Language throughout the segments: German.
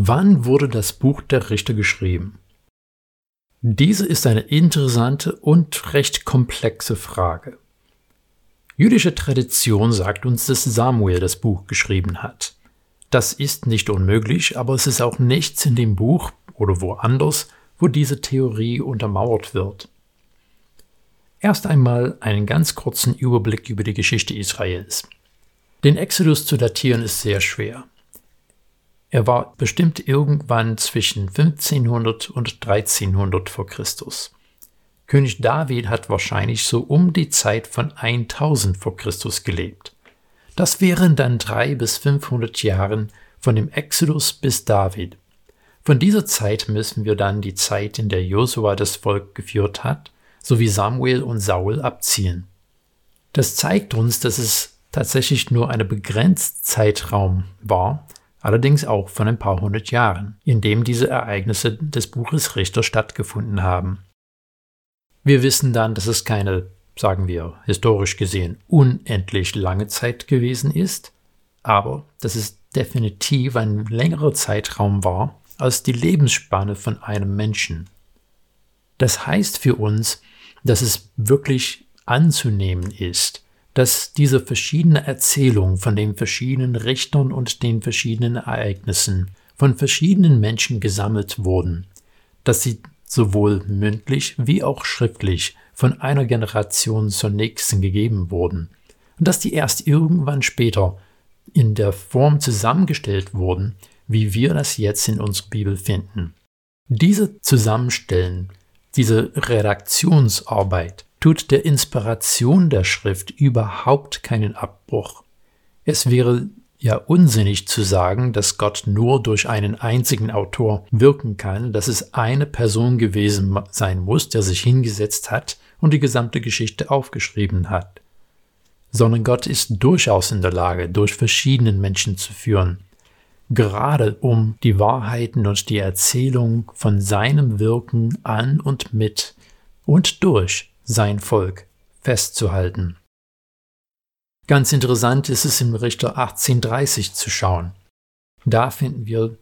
Wann wurde das Buch der Richter geschrieben? Diese ist eine interessante und recht komplexe Frage. Jüdische Tradition sagt uns, dass Samuel das Buch geschrieben hat. Das ist nicht unmöglich, aber es ist auch nichts in dem Buch oder woanders, wo diese Theorie untermauert wird. Erst einmal einen ganz kurzen Überblick über die Geschichte Israels. Den Exodus zu datieren ist sehr schwer. Er war bestimmt irgendwann zwischen 1500 und 1300 vor Christus. König David hat wahrscheinlich so um die Zeit von 1000 vor Christus gelebt. Das wären dann drei bis 500 Jahren von dem Exodus bis David. Von dieser Zeit müssen wir dann die Zeit, in der Josua das Volk geführt hat, sowie Samuel und Saul abziehen. Das zeigt uns, dass es tatsächlich nur ein begrenzter Zeitraum war, allerdings auch von ein paar hundert Jahren, in dem diese Ereignisse des Buches Richter stattgefunden haben. Wir wissen dann, dass es keine, sagen wir, historisch gesehen unendlich lange Zeit gewesen ist, aber dass es definitiv ein längerer Zeitraum war als die Lebensspanne von einem Menschen. Das heißt für uns, dass es wirklich anzunehmen ist, dass diese verschiedene Erzählung von den verschiedenen Richtern und den verschiedenen Ereignissen von verschiedenen Menschen gesammelt wurden, dass sie sowohl mündlich wie auch schriftlich von einer Generation zur nächsten gegeben wurden und dass die erst irgendwann später in der Form zusammengestellt wurden, wie wir das jetzt in unserer Bibel finden. Diese Zusammenstellen, diese Redaktionsarbeit tut der Inspiration der Schrift überhaupt keinen Abbruch. Es wäre ja unsinnig zu sagen, dass Gott nur durch einen einzigen Autor wirken kann, dass es eine Person gewesen sein muss, der sich hingesetzt hat und die gesamte Geschichte aufgeschrieben hat. Sondern Gott ist durchaus in der Lage, durch verschiedenen Menschen zu führen, gerade um die Wahrheiten und die Erzählung von seinem Wirken an und mit und durch sein Volk festzuhalten. Ganz interessant ist es im Richter 1830 zu schauen. Da finden wir,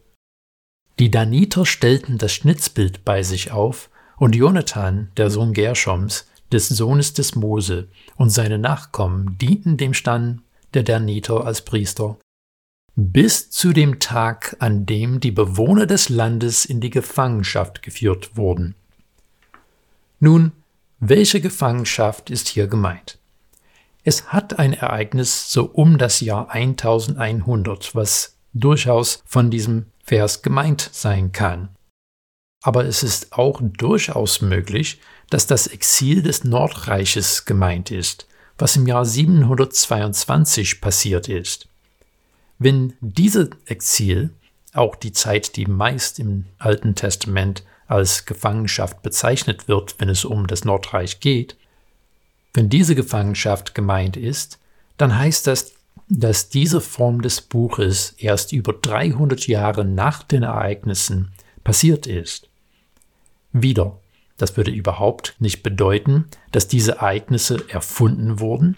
die Daniter stellten das Schnitzbild bei sich auf, und Jonathan, der Sohn Gershoms, des Sohnes des Mose, und seine Nachkommen dienten dem Stand der Daniter als Priester, bis zu dem Tag, an dem die Bewohner des Landes in die Gefangenschaft geführt wurden. Nun, welche Gefangenschaft ist hier gemeint? Es hat ein Ereignis so um das Jahr 1100, was durchaus von diesem Vers gemeint sein kann. Aber es ist auch durchaus möglich, dass das Exil des Nordreiches gemeint ist, was im Jahr 722 passiert ist. Wenn diese Exil, auch die Zeit, die meist im Alten Testament als Gefangenschaft bezeichnet wird, wenn es um das Nordreich geht, wenn diese Gefangenschaft gemeint ist, dann heißt das, dass diese Form des Buches erst über 300 Jahre nach den Ereignissen passiert ist. Wieder, das würde überhaupt nicht bedeuten, dass diese Ereignisse erfunden wurden.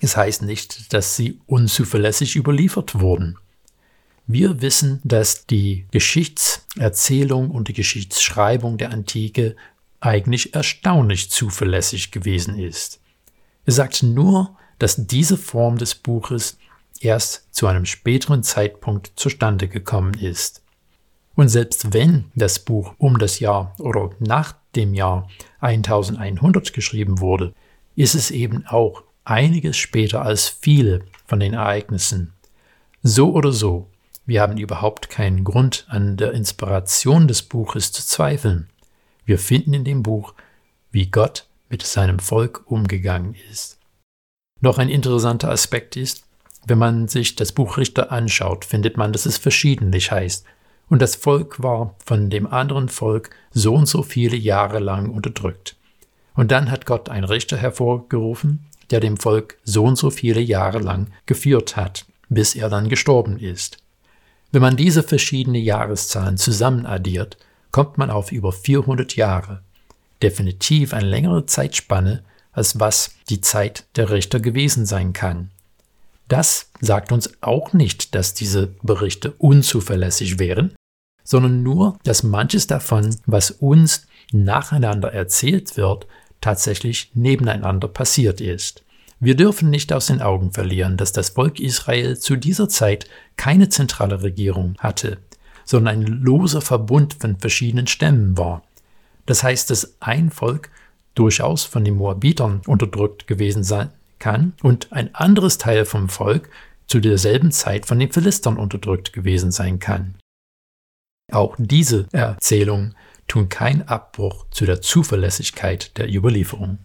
Es heißt nicht, dass sie unzuverlässig überliefert wurden. Wir wissen, dass die Geschichtserzählung und die Geschichtsschreibung der Antike eigentlich erstaunlich zuverlässig gewesen ist. Er sagt nur, dass diese Form des Buches erst zu einem späteren Zeitpunkt zustande gekommen ist. Und selbst wenn das Buch um das Jahr oder nach dem Jahr 1100 geschrieben wurde, ist es eben auch einiges später als viele von den Ereignissen. So oder so, wir haben überhaupt keinen Grund an der Inspiration des Buches zu zweifeln. Wir finden in dem Buch, wie Gott mit seinem Volk umgegangen ist. Noch ein interessanter Aspekt ist, wenn man sich das Buch Richter anschaut, findet man, dass es verschiedentlich heißt. Und das Volk war von dem anderen Volk so und so viele Jahre lang unterdrückt. Und dann hat Gott einen Richter hervorgerufen, der dem Volk so und so viele Jahre lang geführt hat, bis er dann gestorben ist. Wenn man diese verschiedenen Jahreszahlen zusammen addiert, kommt man auf über 400 Jahre. Definitiv eine längere Zeitspanne, als was die Zeit der Richter gewesen sein kann. Das sagt uns auch nicht, dass diese Berichte unzuverlässig wären, sondern nur, dass manches davon, was uns nacheinander erzählt wird, tatsächlich nebeneinander passiert ist. Wir dürfen nicht aus den Augen verlieren, dass das Volk Israel zu dieser Zeit keine zentrale Regierung hatte, sondern ein loser Verbund von verschiedenen Stämmen war. Das heißt, dass ein Volk durchaus von den Moabitern unterdrückt gewesen sein kann und ein anderes Teil vom Volk zu derselben Zeit von den Philistern unterdrückt gewesen sein kann. Auch diese Erzählungen tun keinen Abbruch zu der Zuverlässigkeit der Überlieferung.